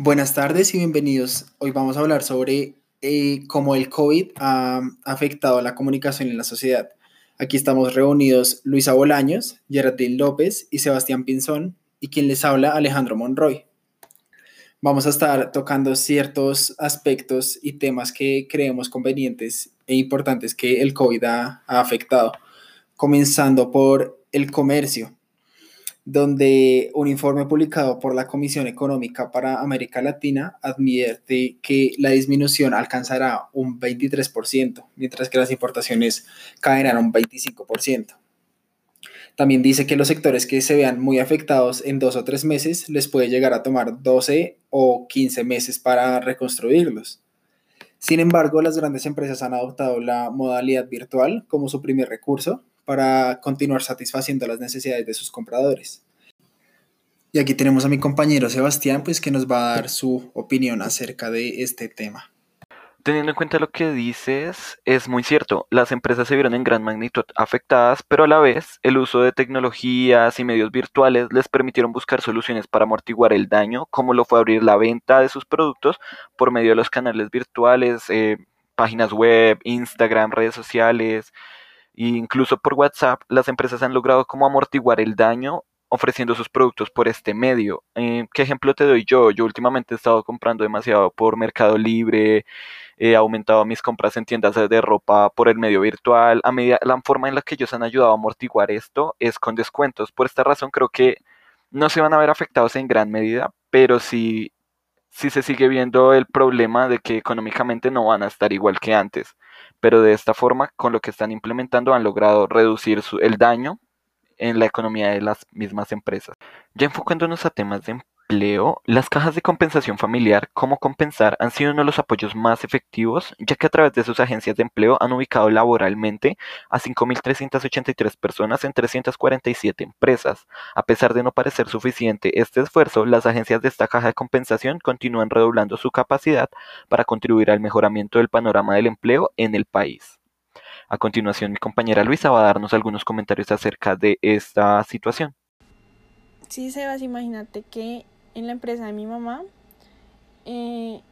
Buenas tardes y bienvenidos. Hoy vamos a hablar sobre eh, cómo el COVID ha afectado la comunicación en la sociedad. Aquí estamos reunidos Luisa Bolaños, Geraldine López y Sebastián Pinzón, y quien les habla Alejandro Monroy. Vamos a estar tocando ciertos aspectos y temas que creemos convenientes e importantes que el COVID ha afectado, comenzando por el comercio donde un informe publicado por la Comisión Económica para América Latina advierte que la disminución alcanzará un 23%, mientras que las importaciones caerán un 25%. También dice que los sectores que se vean muy afectados en dos o tres meses les puede llegar a tomar 12 o 15 meses para reconstruirlos. Sin embargo, las grandes empresas han adoptado la modalidad virtual como su primer recurso para continuar satisfaciendo las necesidades de sus compradores. Y aquí tenemos a mi compañero Sebastián, pues que nos va a dar su opinión acerca de este tema. Teniendo en cuenta lo que dices, es muy cierto, las empresas se vieron en gran magnitud afectadas, pero a la vez el uso de tecnologías y medios virtuales les permitieron buscar soluciones para amortiguar el daño, como lo fue abrir la venta de sus productos por medio de los canales virtuales, eh, páginas web, Instagram, redes sociales, incluso por WhatsApp, las empresas han logrado como amortiguar el daño ofreciendo sus productos por este medio. Eh, ¿Qué ejemplo te doy yo? Yo últimamente he estado comprando demasiado por Mercado Libre, he aumentado mis compras en tiendas de ropa por el medio virtual. A medida, la forma en la que ellos han ayudado a amortiguar esto es con descuentos. Por esta razón creo que no se van a ver afectados en gran medida, pero sí, sí se sigue viendo el problema de que económicamente no van a estar igual que antes pero de esta forma, con lo que están implementando, han logrado reducir el daño en la economía de las mismas empresas. Ya enfocándonos a temas de empleo, las cajas de compensación familiar, como compensar, han sido uno de los apoyos más efectivos, ya que a través de sus agencias de empleo han ubicado laboralmente a 5.383 personas en 347 empresas. A pesar de no parecer suficiente este esfuerzo, las agencias de esta caja de compensación continúan redoblando su capacidad para contribuir al mejoramiento del panorama del empleo en el país. A continuación, mi compañera Luisa va a darnos algunos comentarios acerca de esta situación. Sí, Sebas, imagínate que en la empresa de mi mamá, eh,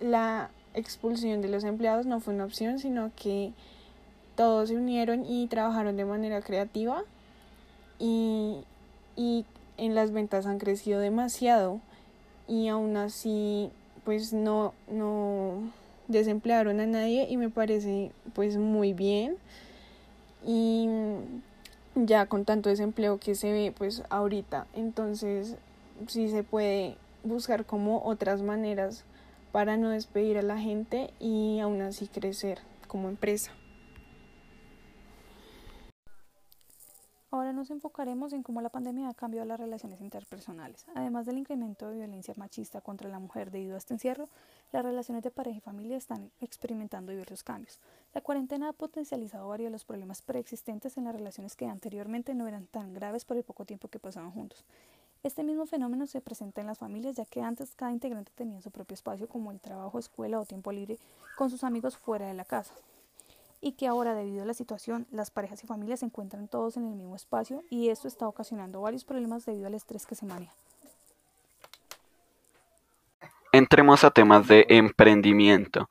la expulsión de los empleados no fue una opción, sino que todos se unieron y trabajaron de manera creativa y, en las ventas han crecido demasiado y aún así pues no, no desemplearon a nadie y me parece pues muy bien y ya con tanto desempleo que se ve pues ahorita entonces si se puede buscar como otras maneras para no despedir a la gente y aún así crecer como empresa. Ahora nos enfocaremos en cómo la pandemia ha cambiado las relaciones interpersonales. Además del incremento de violencia machista contra la mujer debido a este encierro, las relaciones de pareja y familia están experimentando diversos cambios. La cuarentena ha potencializado varios de los problemas preexistentes en las relaciones que anteriormente no eran tan graves por el poco tiempo que pasaban juntos. Este mismo fenómeno se presenta en las familias, ya que antes cada integrante tenía su propio espacio, como el trabajo, escuela o tiempo libre, con sus amigos fuera de la casa. Y que ahora, debido a la situación, las parejas y familias se encuentran todos en el mismo espacio y esto está ocasionando varios problemas debido al estrés que se maneja. Entremos a temas de emprendimiento.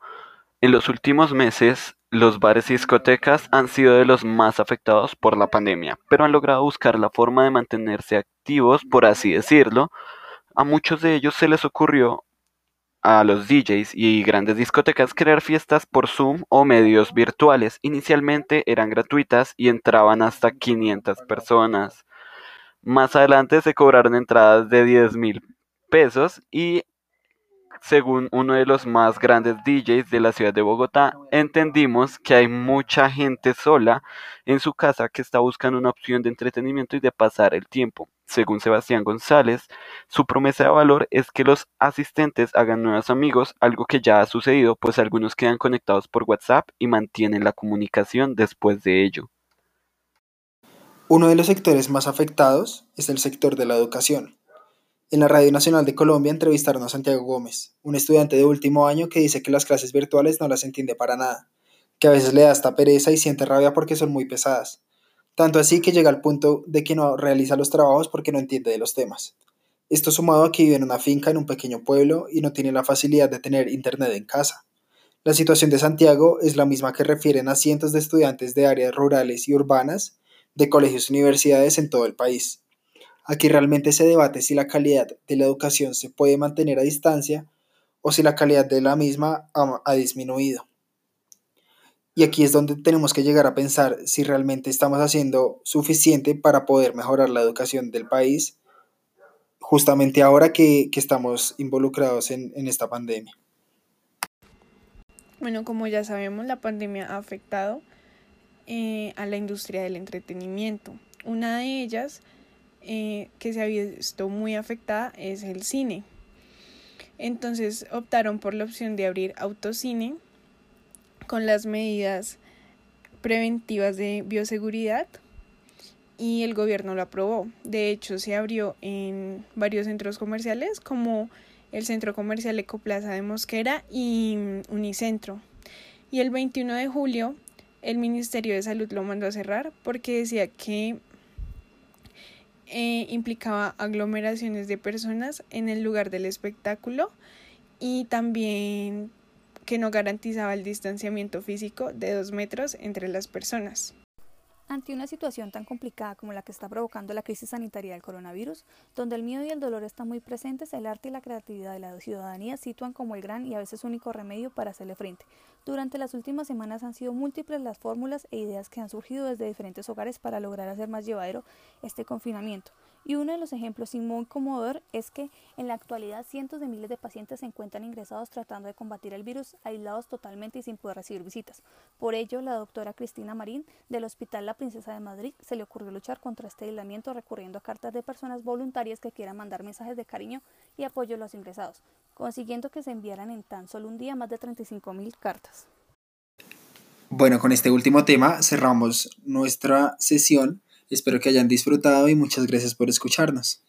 En los últimos meses, los bares y discotecas han sido de los más afectados por la pandemia, pero han logrado buscar la forma de mantenerse activos, por así decirlo. A muchos de ellos se les ocurrió a los DJs y grandes discotecas crear fiestas por Zoom o medios virtuales. Inicialmente eran gratuitas y entraban hasta 500 personas. Más adelante se cobraron entradas de 10 mil pesos y según uno de los más grandes DJs de la ciudad de Bogotá, entendimos que hay mucha gente sola en su casa que está buscando una opción de entretenimiento y de pasar el tiempo. Según Sebastián González, su promesa de valor es que los asistentes hagan nuevos amigos, algo que ya ha sucedido, pues algunos quedan conectados por WhatsApp y mantienen la comunicación después de ello. Uno de los sectores más afectados es el sector de la educación en la Radio Nacional de Colombia entrevistaron a Santiago Gómez, un estudiante de último año que dice que las clases virtuales no las entiende para nada, que a veces le da hasta pereza y siente rabia porque son muy pesadas, tanto así que llega al punto de que no realiza los trabajos porque no entiende de los temas. Esto sumado a que vive en una finca en un pequeño pueblo y no tiene la facilidad de tener internet en casa. La situación de Santiago es la misma que refieren a cientos de estudiantes de áreas rurales y urbanas de colegios y universidades en todo el país. Aquí realmente se debate si la calidad de la educación se puede mantener a distancia o si la calidad de la misma ha, disminuido. Y aquí es donde tenemos que llegar a pensar si realmente estamos haciendo suficiente para poder mejorar la educación del país, justamente ahora que, estamos involucrados en esta pandemia. Bueno, como ya sabemos, la pandemia ha afectado eh, a la industria del entretenimiento. Una de ellas eh, que se ha visto muy afectada es el cine. Entonces optaron por la opción de abrir autocine con las medidas preventivas de bioseguridad y el gobierno lo aprobó. De hecho, se abrió en varios centros comerciales como el Centro Comercial Ecoplaza de Mosquera y mm, Unicentro. Y el 21 de julio el Ministerio de Salud lo mandó a cerrar porque decía que eh, implicaba aglomeraciones de personas en el lugar del espectáculo y también que no garantizaba el distanciamiento físico de dos metros entre las personas. Ante una situación tan complicada como la que está provocando la crisis sanitaria del coronavirus, donde el miedo y el dolor están muy presentes, el arte y la creatividad de la ciudadanía sitúan como el gran y a veces único remedio para hacerle frente. Durante las últimas semanas han sido múltiples las fórmulas e ideas que han surgido desde diferentes hogares para lograr hacer más llevadero este confinamiento. Y uno de los ejemplos muy conmovedor es que en la actualidad cientos de miles de pacientes se encuentran ingresados tratando de combatir el virus, aislados totalmente y sin poder recibir visitas. Por ello, la doctora Cristina Marín del Hospital La Princesa de Madrid se le ocurrió luchar contra este aislamiento recurriendo a cartas de personas voluntarias que quieran mandar mensajes de cariño y apoyo a los ingresados, consiguiendo que se enviaran en tan solo un día más de 35 mil cartas. Bueno, con este último tema cerramos nuestra sesión Espero que hayan disfrutado y muchas gracias por escucharnos.